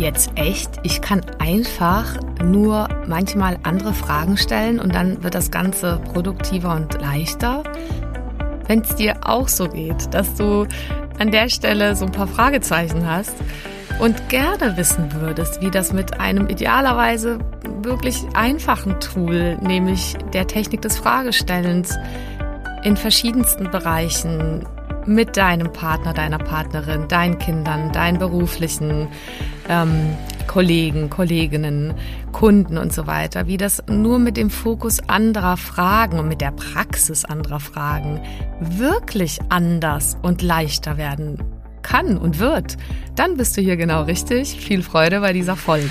Jetzt echt? Ich kann einfach nur manchmal andere Fragen stellen und dann wird das Ganze produktiver und leichter. Wenn es dir auch so geht, dass du an der Stelle so ein paar Fragezeichen hast und gerne wissen würdest, wie das mit einem idealerweise wirklich einfachen Tool, nämlich der Technik des Fragestellens, in verschiedensten Bereichen mit deinem Partner, deiner Partnerin, deinen Kindern, deinen beruflichen ähm, Kollegen, Kolleginnen, Kunden und so weiter, wie das nur mit dem Fokus anderer Fragen und mit der Praxis anderer Fragen wirklich anders und leichter werden kann und wird, dann bist du hier genau richtig. Viel Freude bei dieser Folge.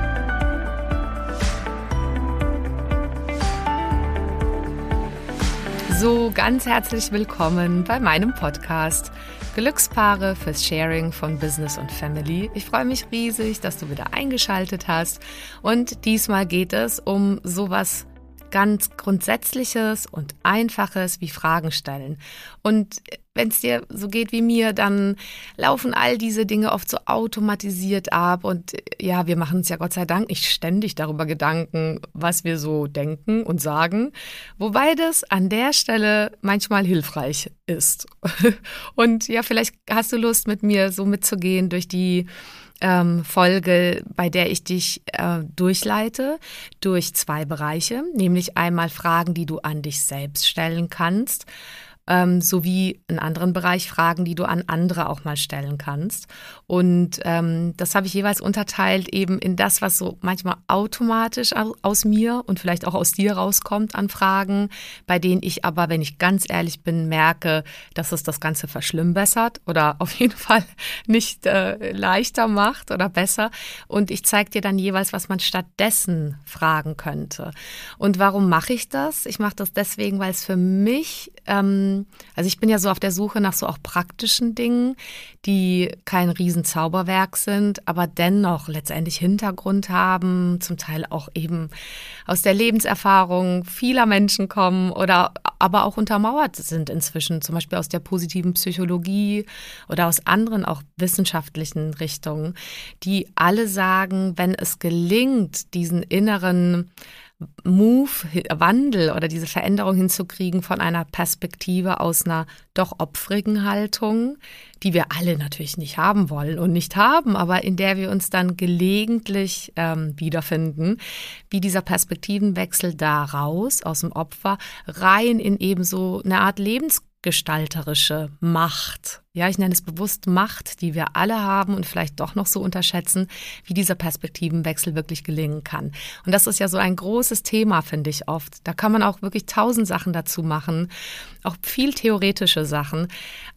So, ganz herzlich willkommen bei meinem Podcast. Glückspaare fürs Sharing von Business und Family. Ich freue mich riesig, dass du wieder eingeschaltet hast. Und diesmal geht es um sowas ganz Grundsätzliches und Einfaches wie Fragen stellen. Und wenn es dir so geht wie mir, dann laufen all diese Dinge oft so automatisiert ab. Und ja, wir machen uns ja Gott sei Dank nicht ständig darüber Gedanken, was wir so denken und sagen. Wobei das an der Stelle manchmal hilfreich ist. Und ja, vielleicht hast du Lust, mit mir so mitzugehen durch die ähm, Folge, bei der ich dich äh, durchleite durch zwei Bereiche, nämlich einmal Fragen, die du an dich selbst stellen kannst ähm, sowie in anderen Bereich Fragen, die du an andere auch mal stellen kannst. Und ähm, das habe ich jeweils unterteilt eben in das, was so manchmal automatisch aus mir und vielleicht auch aus dir rauskommt an Fragen, bei denen ich aber, wenn ich ganz ehrlich bin, merke, dass es das Ganze verschlimmbessert oder auf jeden Fall nicht äh, leichter macht oder besser. Und ich zeige dir dann jeweils, was man stattdessen fragen könnte. Und warum mache ich das? Ich mache das deswegen, weil es für mich ähm, also ich bin ja so auf der Suche nach so auch praktischen Dingen, die kein Riesenzauberwerk sind, aber dennoch letztendlich Hintergrund haben, zum Teil auch eben aus der Lebenserfahrung vieler Menschen kommen oder aber auch untermauert sind inzwischen, zum Beispiel aus der positiven Psychologie oder aus anderen auch wissenschaftlichen Richtungen, die alle sagen, wenn es gelingt, diesen inneren Move, Wandel oder diese Veränderung hinzukriegen von einer Perspektive aus einer doch opfrigen Haltung, die wir alle natürlich nicht haben wollen und nicht haben, aber in der wir uns dann gelegentlich ähm, wiederfinden, wie dieser Perspektivenwechsel daraus aus dem Opfer rein in eben so eine Art Lebens gestalterische Macht. Ja, ich nenne es bewusst Macht, die wir alle haben und vielleicht doch noch so unterschätzen, wie dieser Perspektivenwechsel wirklich gelingen kann. Und das ist ja so ein großes Thema, finde ich oft. Da kann man auch wirklich tausend Sachen dazu machen, auch viel theoretische Sachen.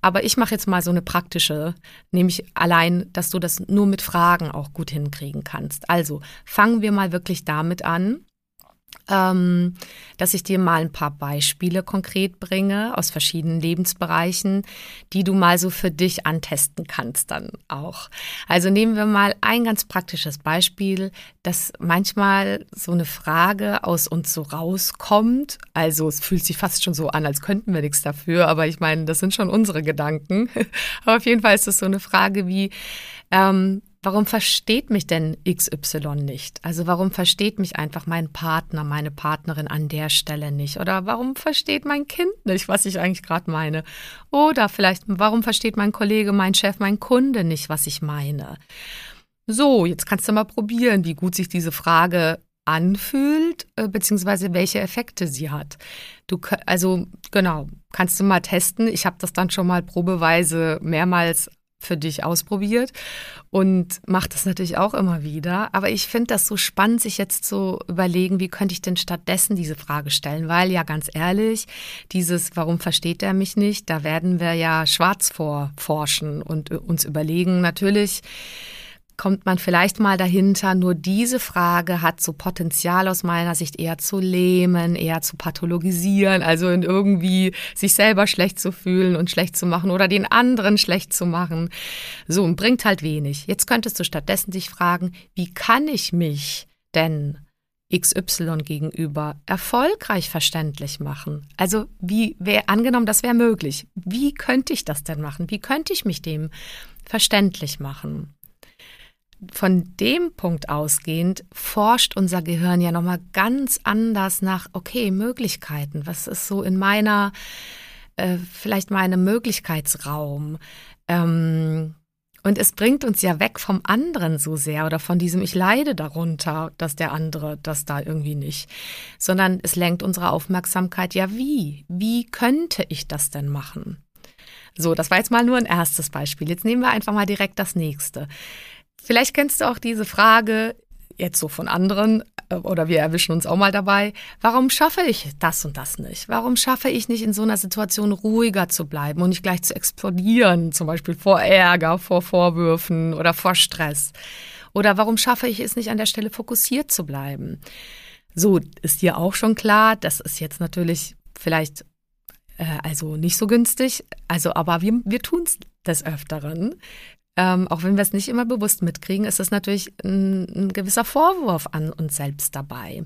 Aber ich mache jetzt mal so eine praktische, nämlich allein, dass du das nur mit Fragen auch gut hinkriegen kannst. Also fangen wir mal wirklich damit an, ähm, dass ich dir mal ein paar Beispiele konkret bringe aus verschiedenen Lebensbereichen, die du mal so für dich antesten kannst dann auch. Also nehmen wir mal ein ganz praktisches Beispiel, dass manchmal so eine Frage aus uns so rauskommt. Also es fühlt sich fast schon so an, als könnten wir nichts dafür, aber ich meine, das sind schon unsere Gedanken. aber auf jeden Fall ist es so eine Frage wie, ähm, Warum versteht mich denn XY nicht? Also warum versteht mich einfach mein Partner, meine Partnerin an der Stelle nicht? Oder warum versteht mein Kind nicht, was ich eigentlich gerade meine? Oder vielleicht, warum versteht mein Kollege, mein Chef, mein Kunde nicht, was ich meine? So, jetzt kannst du mal probieren, wie gut sich diese Frage anfühlt, äh, beziehungsweise welche Effekte sie hat. Du, also genau, kannst du mal testen. Ich habe das dann schon mal probeweise mehrmals für dich ausprobiert und mache das natürlich auch immer wieder. Aber ich finde das so spannend, sich jetzt zu überlegen, wie könnte ich denn stattdessen diese Frage stellen? Weil ja ganz ehrlich, dieses Warum versteht er mich nicht, da werden wir ja schwarz vorforschen und uns überlegen, natürlich, kommt man vielleicht mal dahinter, nur diese Frage hat so Potenzial aus meiner Sicht eher zu lähmen, eher zu pathologisieren, also in irgendwie sich selber schlecht zu fühlen und schlecht zu machen oder den anderen schlecht zu machen. So, und bringt halt wenig. Jetzt könntest du stattdessen dich fragen, wie kann ich mich denn XY gegenüber erfolgreich verständlich machen? Also, wie wäre, angenommen, das wäre möglich. Wie könnte ich das denn machen? Wie könnte ich mich dem verständlich machen? Von dem Punkt ausgehend forscht unser Gehirn ja nochmal ganz anders nach, okay, Möglichkeiten. Was ist so in meiner, äh, vielleicht meinem Möglichkeitsraum? Ähm, und es bringt uns ja weg vom anderen so sehr oder von diesem, ich leide darunter, dass der andere das da irgendwie nicht, sondern es lenkt unsere Aufmerksamkeit, ja wie? Wie könnte ich das denn machen? So, das war jetzt mal nur ein erstes Beispiel. Jetzt nehmen wir einfach mal direkt das nächste. Vielleicht kennst du auch diese Frage, jetzt so von anderen, äh, oder wir erwischen uns auch mal dabei, warum schaffe ich das und das nicht? Warum schaffe ich nicht in so einer Situation ruhiger zu bleiben und nicht gleich zu explodieren, zum Beispiel vor Ärger, vor Vorwürfen oder vor Stress? Oder warum schaffe ich es nicht an der Stelle fokussiert zu bleiben? So ist dir auch schon klar, das ist jetzt natürlich vielleicht äh, also nicht so günstig, also aber wir, wir tun es des Öfteren ähm, auch wenn wir es nicht immer bewusst mitkriegen, ist es natürlich ein, ein gewisser Vorwurf an uns selbst dabei.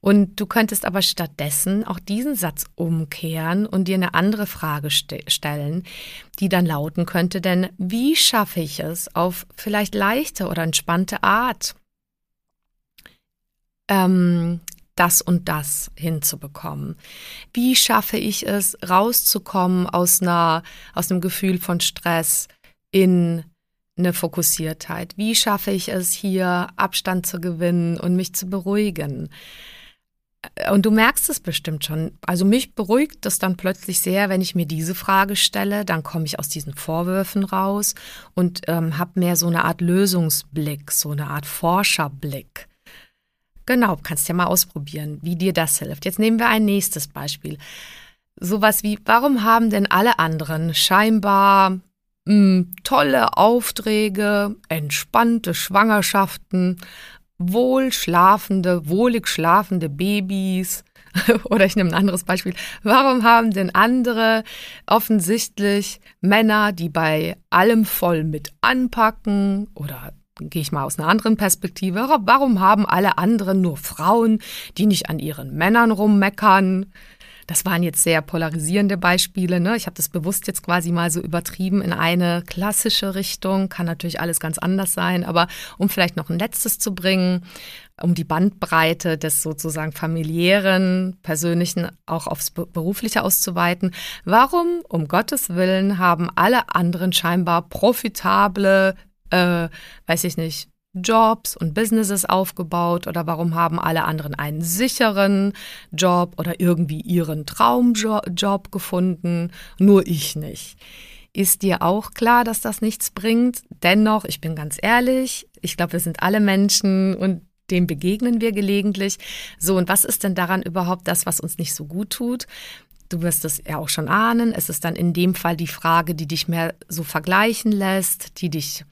Und du könntest aber stattdessen auch diesen Satz umkehren und dir eine andere Frage st stellen, die dann lauten könnte, denn wie schaffe ich es auf vielleicht leichte oder entspannte Art, ähm, das und das hinzubekommen? Wie schaffe ich es, rauszukommen aus einer, aus einem Gefühl von Stress, in eine Fokussiertheit? Wie schaffe ich es hier, Abstand zu gewinnen und mich zu beruhigen? Und du merkst es bestimmt schon. Also mich beruhigt es dann plötzlich sehr, wenn ich mir diese Frage stelle. Dann komme ich aus diesen Vorwürfen raus und ähm, habe mehr so eine Art Lösungsblick, so eine Art Forscherblick. Genau, kannst ja mal ausprobieren, wie dir das hilft. Jetzt nehmen wir ein nächstes Beispiel. Sowas wie, warum haben denn alle anderen scheinbar mh, hm, tolle Aufträge, entspannte Schwangerschaften, wohl schlafende, wohlig schlafende Babys. Oder ich nehme ein anderes Beispiel. Warum haben denn andere offensichtlich Männer, die bei allem voll mit anpacken oder gehe ich mal aus einer anderen Perspektive. Warum haben alle anderen nur Frauen, die nicht an ihren Männern rummeckern? Das waren jetzt sehr polarisierende Beispiele. Ne? Ich habe das bewusst jetzt quasi mal so übertrieben in eine klassische Richtung. Kann natürlich alles ganz anders sein, aber um vielleicht noch ein letztes zu bringen, um die Bandbreite des sozusagen familiären, persönlichen auch aufs berufliche auszuweiten. Warum, um Gottes Willen, haben alle anderen scheinbar profitable, äh, weiß ich nicht, Jobs und Businesses aufgebaut oder warum haben alle anderen einen sicheren Job oder irgendwie ihren Traumjob gefunden, nur ich nicht. Ist dir auch klar, dass das nichts bringt? Dennoch, ich bin ganz ehrlich, ich glaube, wir sind alle Menschen und dem begegnen wir gelegentlich. So, und was ist denn daran überhaupt das, was uns nicht so gut tut? Du wirst es ja auch schon ahnen. Es ist dann in dem Fall die Frage, die dich mehr so vergleichen lässt, die dich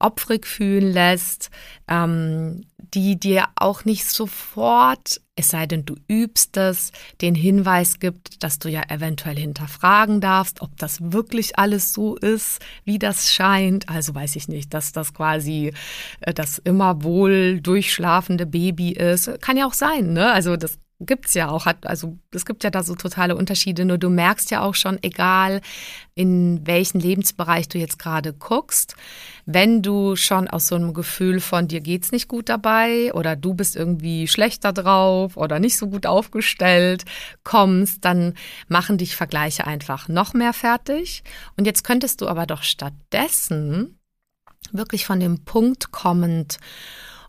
opfrig fühlen lässt, ähm, die dir auch nicht sofort, es sei denn du übst es, den Hinweis gibt, dass du ja eventuell hinterfragen darfst, ob das wirklich alles so ist, wie das scheint. Also weiß ich nicht, dass das quasi äh, das immer wohl durchschlafende Baby ist. Kann ja auch sein, ne? Also das gibt's ja auch, hat, also es gibt ja da so totale Unterschiede, nur du merkst ja auch schon, egal in welchen Lebensbereich du jetzt gerade guckst, wenn du schon aus so einem Gefühl von dir geht's nicht gut dabei oder du bist irgendwie schlechter drauf oder nicht so gut aufgestellt kommst, dann machen dich Vergleiche einfach noch mehr fertig. Und jetzt könntest du aber doch stattdessen wirklich von dem Punkt kommend,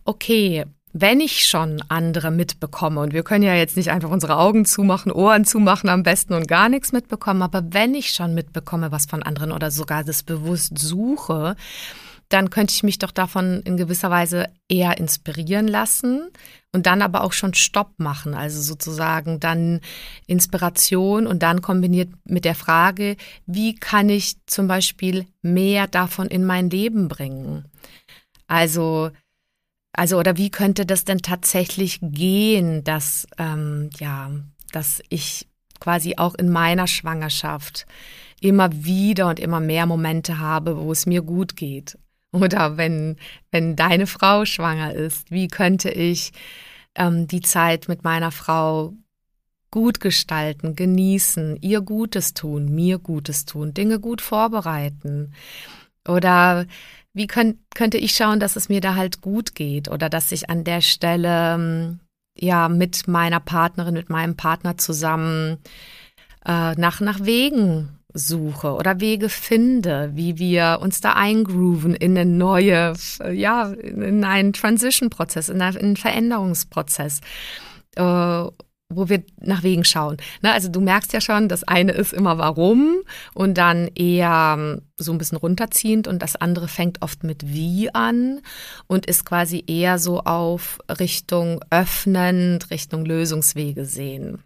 okay, wenn ich schon andere mitbekomme, und wir können ja jetzt nicht einfach unsere Augen zumachen, Ohren zumachen am besten und gar nichts mitbekommen, aber wenn ich schon mitbekomme, was von anderen oder sogar das bewusst suche, dann könnte ich mich doch davon in gewisser Weise eher inspirieren lassen und dann aber auch schon Stopp machen. Also sozusagen dann Inspiration und dann kombiniert mit der Frage, wie kann ich zum Beispiel mehr davon in mein Leben bringen? Also, also oder wie könnte das denn tatsächlich gehen, dass, ähm, ja, dass ich quasi auch in meiner Schwangerschaft immer wieder und immer mehr Momente habe, wo es mir gut geht. Oder wenn, wenn deine Frau schwanger ist, wie könnte ich ähm, die Zeit mit meiner Frau gut gestalten, genießen, ihr Gutes tun, mir Gutes tun, Dinge gut vorbereiten? Oder wie könnt, könnte ich schauen, dass es mir da halt gut geht oder dass ich an der Stelle ähm, ja mit meiner Partnerin, mit meinem Partner zusammen äh, nach, nach Wegen suche oder Wege finde, wie wir uns da eingrooven in eine neue, ja, in einen Transition-Prozess, in einen Veränderungsprozess. Äh, wo wir nach Wegen schauen. Ne, also du merkst ja schon, das eine ist immer warum und dann eher ähm, so ein bisschen runterziehend und das andere fängt oft mit wie an und ist quasi eher so auf Richtung öffnend, Richtung Lösungswege sehen.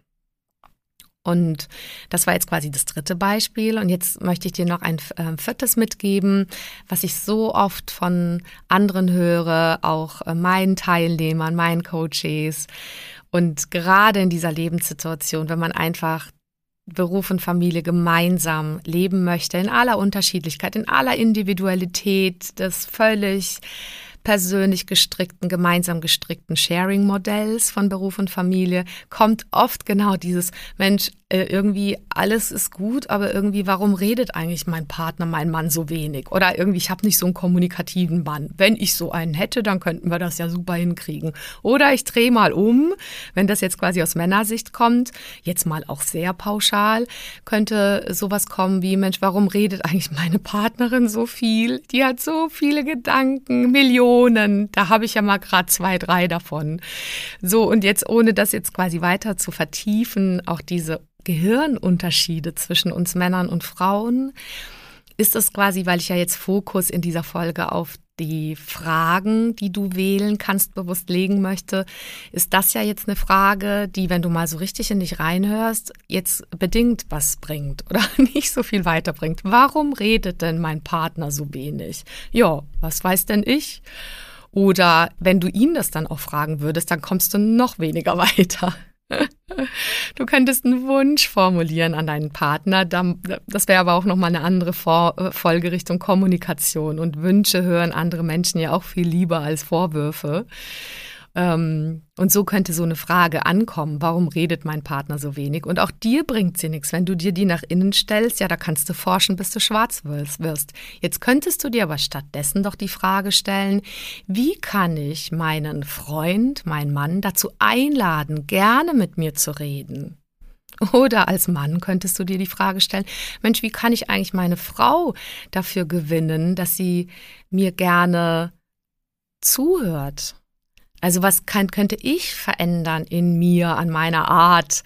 Und das war jetzt quasi das dritte Beispiel. Und jetzt möchte ich dir noch ein äh, viertes mitgeben, was ich so oft von anderen höre, auch äh, meinen Teilnehmern, meinen Coaches. Und gerade in dieser Lebenssituation, wenn man einfach Beruf und Familie gemeinsam leben möchte, in aller Unterschiedlichkeit, in aller Individualität, das völlig persönlich gestrickten, gemeinsam gestrickten Sharing-Modells von Beruf und Familie kommt oft genau dieses, Mensch, äh, irgendwie alles ist gut, aber irgendwie, warum redet eigentlich mein Partner, mein Mann so wenig? Oder irgendwie, ich habe nicht so einen kommunikativen Mann. Wenn ich so einen hätte, dann könnten wir das ja super hinkriegen. Oder ich drehe mal um, wenn das jetzt quasi aus Männersicht kommt, jetzt mal auch sehr pauschal, könnte sowas kommen wie, Mensch, warum redet eigentlich meine Partnerin so viel? Die hat so viele Gedanken, Millionen. Da habe ich ja mal gerade zwei, drei davon. So, und jetzt, ohne das jetzt quasi weiter zu vertiefen, auch diese Gehirnunterschiede zwischen uns Männern und Frauen, ist es quasi, weil ich ja jetzt Fokus in dieser Folge auf die Fragen, die du wählen kannst, bewusst legen möchte, ist das ja jetzt eine Frage, die, wenn du mal so richtig in dich reinhörst, jetzt bedingt was bringt oder nicht so viel weiterbringt. Warum redet denn mein Partner so wenig? Ja, was weiß denn ich? Oder wenn du ihn das dann auch fragen würdest, dann kommst du noch weniger weiter. Du könntest einen Wunsch formulieren an deinen Partner. Das wäre aber auch nochmal eine andere äh, Folge Richtung Kommunikation. Und Wünsche hören andere Menschen ja auch viel lieber als Vorwürfe. Ähm, und so könnte so eine Frage ankommen, warum redet mein Partner so wenig? Und auch dir bringt sie nichts. Wenn du dir die nach innen stellst, ja, da kannst du forschen, bis du schwarz wirst. Jetzt könntest du dir aber stattdessen doch die Frage stellen, wie kann ich meinen Freund, meinen Mann dazu einladen, gerne mit mir zu reden? Oder als Mann könntest du dir die Frage stellen, Mensch, wie kann ich eigentlich meine Frau dafür gewinnen, dass sie mir gerne zuhört? Also was kann, könnte ich verändern in mir, an meiner Art?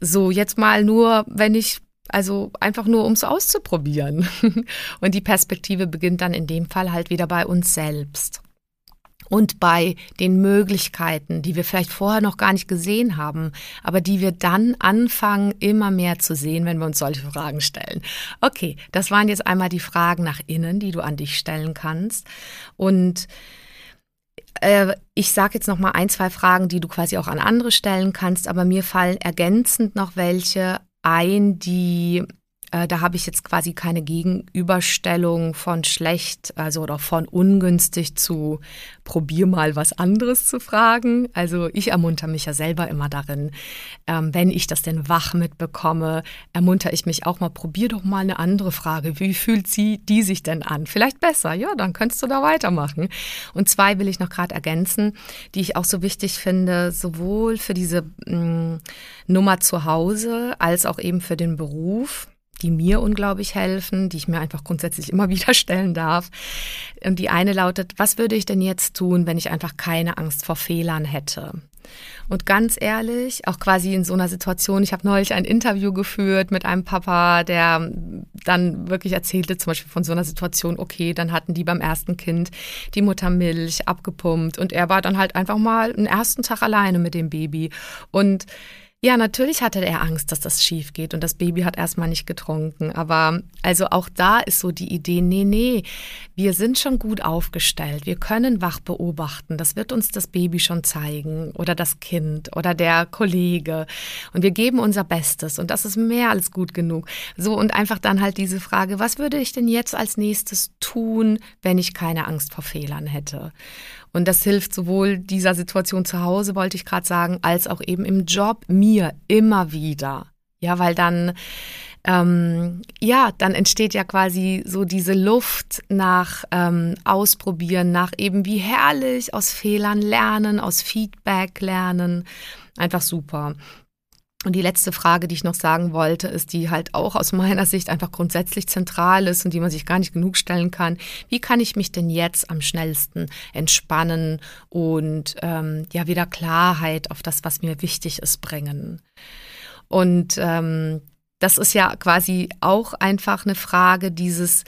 So jetzt mal nur, wenn ich, also einfach nur, um es auszuprobieren. Und die Perspektive beginnt dann in dem Fall halt wieder bei uns selbst. Und bei den Möglichkeiten, die wir vielleicht vorher noch gar nicht gesehen haben, aber die wir dann anfangen, immer mehr zu sehen, wenn wir uns solche Fragen stellen. Okay, das waren jetzt einmal die Fragen nach innen, die du an dich stellen kannst. Und ich sage jetzt noch mal ein, zwei Fragen, die du quasi auch an andere stellen kannst, aber mir fallen ergänzend noch welche ein, die äh, da habe ich jetzt quasi keine Gegenüberstellung von schlecht, also oder von ungünstig zu probier mal was anderes zu fragen. Also ich ermunter mich ja selber immer darin, ähm, wenn ich das denn wach mitbekomme, ermunter ich mich auch mal, probier doch mal eine andere Frage. Wie fühlt sie die sich denn an? Vielleicht besser, ja, dann könntest du da weitermachen. Und zwei will ich noch gerade ergänzen, die ich auch so wichtig finde, sowohl für diese mh, mm, Nummer zu Hause als auch eben für den Beruf die mir unglaublich helfen, die ich mir einfach grundsätzlich immer wieder stellen darf. Und die eine lautet, was würde ich denn jetzt tun, wenn ich einfach keine Angst vor Fehlern hätte? Und ganz ehrlich, auch quasi in so einer Situation, ich habe neulich ein Interview geführt mit einem Papa, der dann wirklich erzählte, zum Beispiel von so einer Situation, okay, dann hatten die beim ersten Kind die Muttermilch abgepumpt und er war dann halt einfach mal einen ersten Tag alleine mit dem Baby. Und ja, natürlich hatte er Angst, dass das schief geht und das Baby hat erstmal nicht getrunken. Aber also auch da ist so die Idee, nee, nee, wir sind schon gut aufgestellt. Wir können wach beobachten. Das wird uns das Baby schon zeigen oder das Kind oder der Kollege. Und wir geben unser Bestes und das ist mehr als gut genug. So und einfach dann halt diese Frage, was würde ich denn jetzt als nächstes tun, wenn ich keine Angst vor Fehlern hätte? Und das hilft sowohl dieser Situation zu Hause, wollte ich gerade sagen, als auch eben im Job mir immer wieder. Ja, weil dann, ähm, ja, dann entsteht ja quasi so diese Luft nach ähm, Ausprobieren, nach eben wie herrlich aus Fehlern lernen, aus Feedback lernen. Einfach super. Und die letzte Frage, die ich noch sagen wollte, ist, die halt auch aus meiner Sicht einfach grundsätzlich zentral ist und die man sich gar nicht genug stellen kann. Wie kann ich mich denn jetzt am schnellsten entspannen und ähm, ja wieder Klarheit auf das, was mir wichtig ist, bringen? Und ähm, das ist ja quasi auch einfach eine Frage dieses,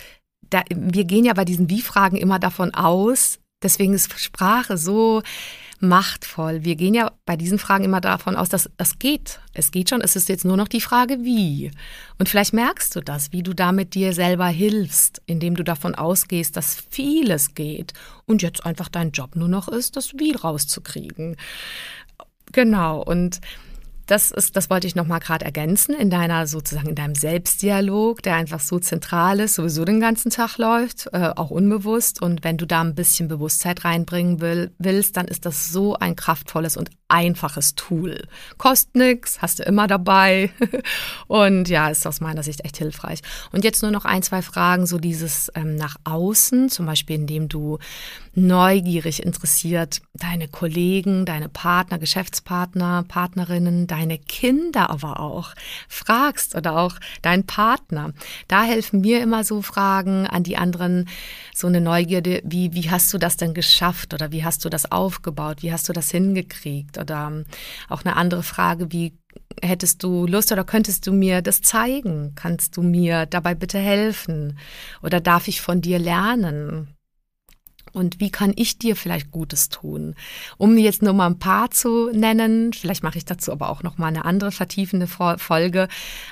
da, wir gehen ja bei diesen Wie-Fragen immer davon aus, deswegen ist Sprache so machtvoll. Wir gehen ja bei diesen Fragen immer davon aus, dass das geht. Es geht schon. Es ist jetzt nur noch die Frage, wie. Und vielleicht merkst du das, wie du damit dir selber hilfst, indem du davon ausgehst, dass vieles geht und jetzt einfach dein Job nur noch ist, das Wie rauszukriegen. Genau. Und das ist, das wollte ich noch mal gerade ergänzen in deiner sozusagen in deinem Selbstdialog, der einfach so zentral ist, sowieso den ganzen Tag läuft, äh, auch unbewusst. Und wenn du da ein bisschen Bewusstheit reinbringen will, willst, dann ist das so ein kraftvolles und einfaches Tool. Kostet nichts, hast du immer dabei. und ja, ist aus meiner Sicht echt hilfreich. Und jetzt nur noch ein, zwei Fragen, so dieses ähm, nach außen, zum Beispiel indem du neugierig interessiert deine Kollegen, deine Partner, Geschäftspartner, Partnerinnen, deine Kinder aber auch fragst oder auch deinen Partner. Da helfen mir immer so Fragen an die anderen, so eine Neugierde, wie, wie hast du das denn geschafft oder wie hast du das aufgebaut, wie hast du das hingekriegt oder auch eine andere Frage, wie hättest du Lust oder könntest du mir das zeigen? Kannst du mir dabei bitte helfen? Oder darf ich von dir lernen? Und wie kann ich dir vielleicht Gutes tun? Um jetzt nur mal ein paar zu nennen, vielleicht mache ich dazu aber auch noch mal eine andere vertiefende Folge,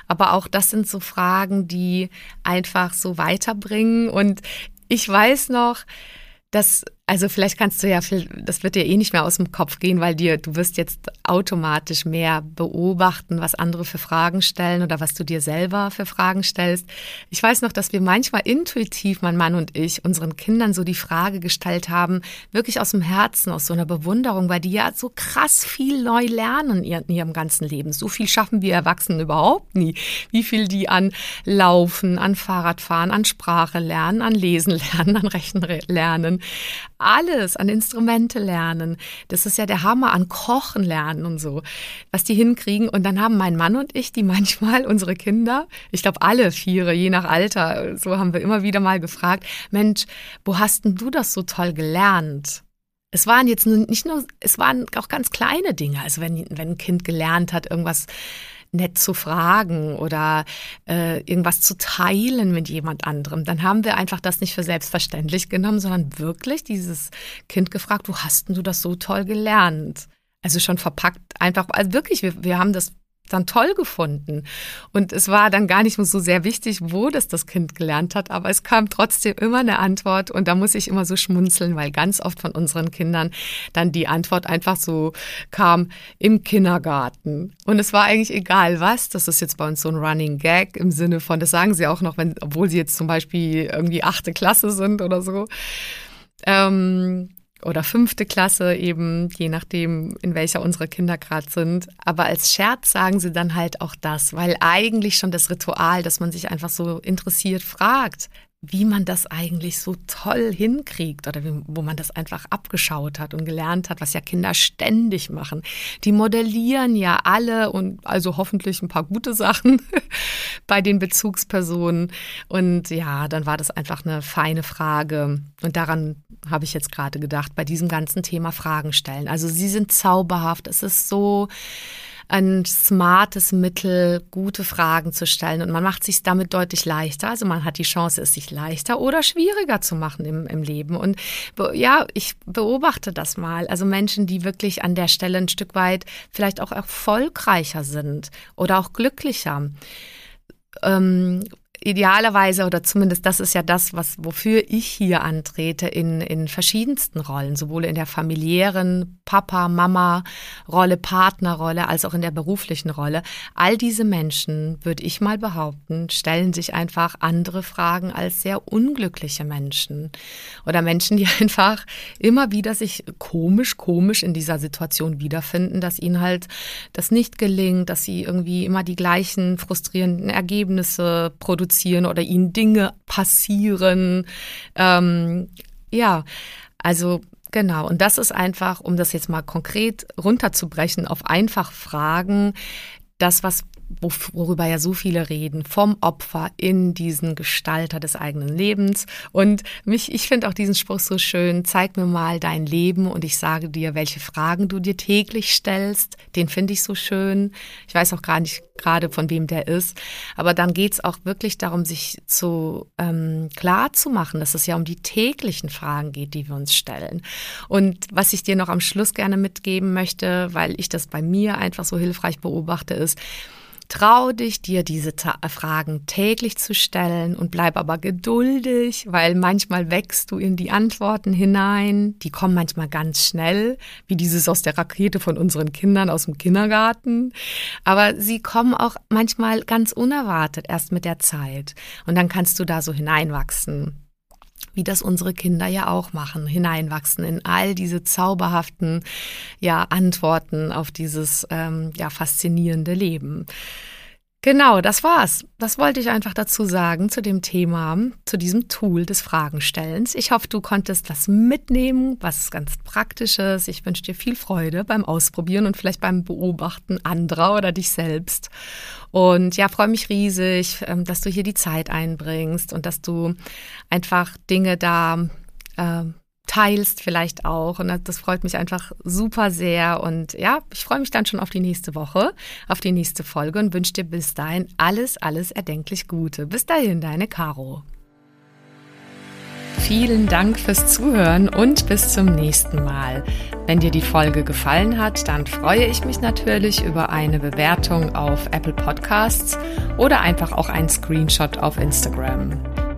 aber auch das sind so Fragen, die einfach so weiterbringen und ich weiß noch, dass also vielleicht kannst du ja, das wird dir eh nicht mehr aus dem Kopf gehen, weil dir, du wirst jetzt automatisch mehr beobachten, was andere für Fragen stellen oder was du dir selber für Fragen stellst. Ich weiß noch, dass wir manchmal intuitiv, mein Mann und ich, unseren Kindern so die Frage gestellt haben, wirklich aus dem Herzen, aus so einer Bewunderung, weil die ja so krass viel neu lernen in ihrem ganzen Leben. So viel schaffen wir Erwachsenen überhaupt nie. Wie viel die an Laufen, an Fahrradfahren, an Sprache lernen, an Lesen lernen, an Rechnen lernen alles an Instrumente lernen. Das ist ja der Hammer an Kochen lernen und so, was die hinkriegen. Und dann haben mein Mann und ich, die manchmal unsere Kinder, ich glaube alle Viere, je nach Alter, so haben wir immer wieder mal gefragt, Mensch, wo hast denn du das so toll gelernt? Es waren jetzt nicht nur, es waren auch ganz kleine Dinge. Also wenn, wenn ein Kind gelernt hat, irgendwas nett zu fragen oder äh, irgendwas zu teilen mit jemand anderem. Dann haben wir einfach das nicht für selbstverständlich genommen, sondern wirklich dieses Kind gefragt, wo hast denn du das so toll gelernt? Also schon verpackt einfach, also wirklich, wir, wir haben das dann toll gefunden. Und es war dann gar nicht so sehr wichtig, wo das das Kind gelernt hat, aber es kam trotzdem immer eine Antwort und da muss ich immer so schmunzeln, weil ganz oft von unseren Kindern dann die Antwort einfach so kam im Kindergarten. Und es war eigentlich egal was, das ist jetzt bei uns so ein Running Gag im Sinne von, das sagen sie auch noch, wenn, obwohl sie jetzt zum Beispiel irgendwie achte Klasse sind oder so. Ähm, oder fünfte Klasse eben, je nachdem, in welcher unsere Kinder gerade sind. Aber als Scherz sagen sie dann halt auch das, weil eigentlich schon das Ritual, dass man sich einfach so interessiert fragt, wie man das eigentlich so toll hinkriegt oder wie, wo man das einfach abgeschaut hat und gelernt hat, was ja Kinder ständig machen. Die modellieren ja alle und also hoffentlich ein paar gute Sachen bei den Bezugspersonen. Und ja, dann war das einfach eine feine Frage. Und daran habe ich jetzt gerade gedacht, bei diesem ganzen Thema Fragen stellen. Also sie sind zauberhaft. Es ist so ein smartes Mittel, gute Fragen zu stellen. Und man macht sich damit deutlich leichter. Also man hat die Chance, es sich leichter oder schwieriger zu machen im, im Leben. Und ja, ich beobachte das mal. Also Menschen, die wirklich an der Stelle ein Stück weit vielleicht auch erfolgreicher sind oder auch glücklicher. Ähm, idealerweise oder zumindest das ist ja das, was wofür ich hier antrete in, in verschiedensten Rollen, sowohl in der familiären Papa, Mama Rolle, Partnerrolle, als auch in der beruflichen Rolle. All diese Menschen, würde ich mal behaupten, stellen sich einfach andere Fragen als sehr unglückliche Menschen oder Menschen, die einfach immer wieder sich komisch, komisch in dieser Situation wiederfinden, dass ihnen halt das nicht gelingt, dass sie irgendwie immer die gleichen frustrierenden Ergebnisse produzieren produzieren oder ihnen Dinge passieren. Ähm, ja, also genau. Und das ist einfach, um das jetzt mal konkret runterzubrechen auf einfach Fragen, das, was worüber ja so viele reden, vom Opfer in diesen Gestalter des eigenen Lebens. Und mich, ich finde auch diesen Spruch so schön, zeig mir mal dein Leben und ich sage dir, welche Fragen du dir täglich stellst. Den finde ich so schön. Ich weiß auch gar nicht gerade, von wem der ist. Aber dann geht es auch wirklich darum, sich zu ähm, klar zu machen, dass es ja um die täglichen Fragen geht, die wir uns stellen. Und was ich dir noch am Schluss gerne mitgeben möchte, weil ich das bei mir einfach so hilfreich beobachte, ist, Trau dich, dir diese Fragen täglich zu stellen und bleib aber geduldig, weil manchmal wächst du in die Antworten hinein. Die kommen manchmal ganz schnell, wie dieses aus der Rakete von unseren Kindern aus dem Kindergarten. Aber sie kommen auch manchmal ganz unerwartet erst mit der Zeit. Und dann kannst du da so hineinwachsen wie das unsere Kinder ja auch machen, hineinwachsen in all diese zauberhaften ja, Antworten auf dieses ähm, ja, faszinierende Leben. Genau, das war's. Das wollte ich einfach dazu sagen zu dem Thema, zu diesem Tool des Fragenstellens. Ich hoffe, du konntest was mitnehmen, was ganz Praktisches. Ich wünsche dir viel Freude beim Ausprobieren und vielleicht beim Beobachten anderer oder dich selbst. Und ja, freue mich riesig, ähm, dass du hier die Zeit einbringst und dass du einfach Dinge da äh, teilst vielleicht auch. Und das freut mich einfach super sehr. Und ja, ich freue mich dann schon auf die nächste Woche, auf die nächste Folge und wünsche dir bis dahin alles, alles erdenklich Gute. Bis dahin, deine Caro. Vielen Dank fürs Zuhören und bis zum nächsten Mal. Wenn dir die Folge gefallen hat, dann freue ich mich natürlich über eine Bewertung auf Apple Podcasts oder einfach auch einen Screenshot auf Instagram.